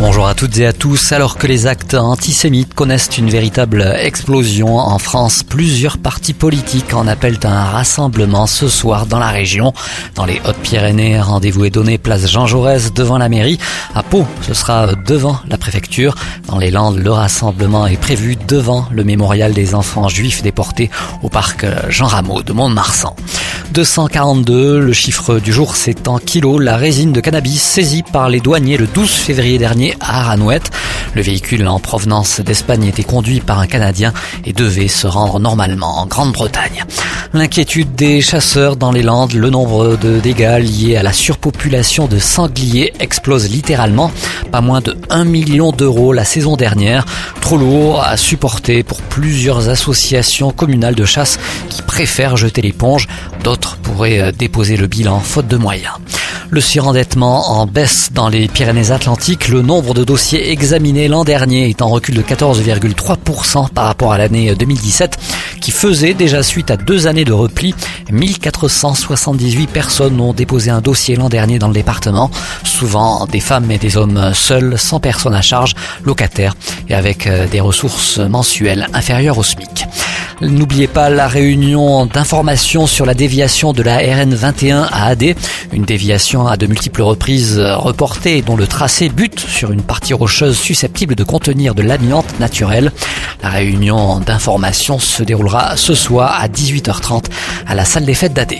Bonjour à toutes et à tous. Alors que les actes antisémites connaissent une véritable explosion en France, plusieurs partis politiques en appellent à un rassemblement ce soir dans la région. Dans les Hautes-Pyrénées, rendez-vous est donné place Jean Jaurès devant la mairie. À Pau, ce sera devant la préfecture. Dans les Landes, le rassemblement est prévu devant le mémorial des enfants juifs déportés au parc Jean Rameau de Mont-de-Marsan. 242, le chiffre du jour c'est en kilos, la résine de cannabis saisie par les douaniers le 12 février dernier à Aranouette. Le véhicule en provenance d'Espagne était conduit par un Canadien et devait se rendre normalement en Grande-Bretagne. L'inquiétude des chasseurs dans les Landes, le nombre de dégâts liés à la surpopulation de sangliers explose littéralement. Pas moins de 1 million d'euros la saison dernière. Trop lourd à supporter pour plusieurs associations communales de chasse qui préfèrent jeter l'éponge. D'autres pourraient déposer le bilan faute de moyens. Le surendettement en baisse dans les Pyrénées-Atlantiques. Le nombre de dossiers examinés l'an dernier est en recul de 14,3% par rapport à l'année 2017 qui faisait déjà suite à deux années de repli. 1478 personnes ont déposé un dossier l'an dernier dans le département, souvent des femmes et des hommes seuls, sans personne à charge, locataires et avec euh, des ressources mensuelles inférieures au SMIC. N'oubliez pas la réunion d'information sur la déviation de la RN 21 à AD, une déviation à de multiples reprises reportée dont le tracé bute sur une partie rocheuse susceptible de contenir de l'amiante naturelle. La réunion d'information se déroulera ce soir à 18h30 à la salle des fêtes d'AD.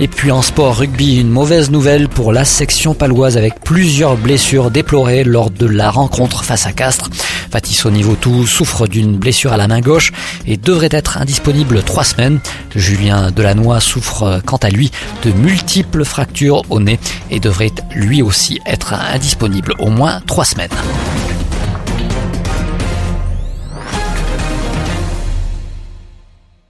Et puis en sport rugby, une mauvaise nouvelle pour la section paloise avec plusieurs blessures déplorées lors de la rencontre face à Castres. Fatis niveau tout souffre d'une blessure à la main gauche et devrait être indisponible trois semaines. Julien Delannoy souffre quant à lui de multiples fractures au nez et devrait lui aussi être indisponible au moins trois semaines.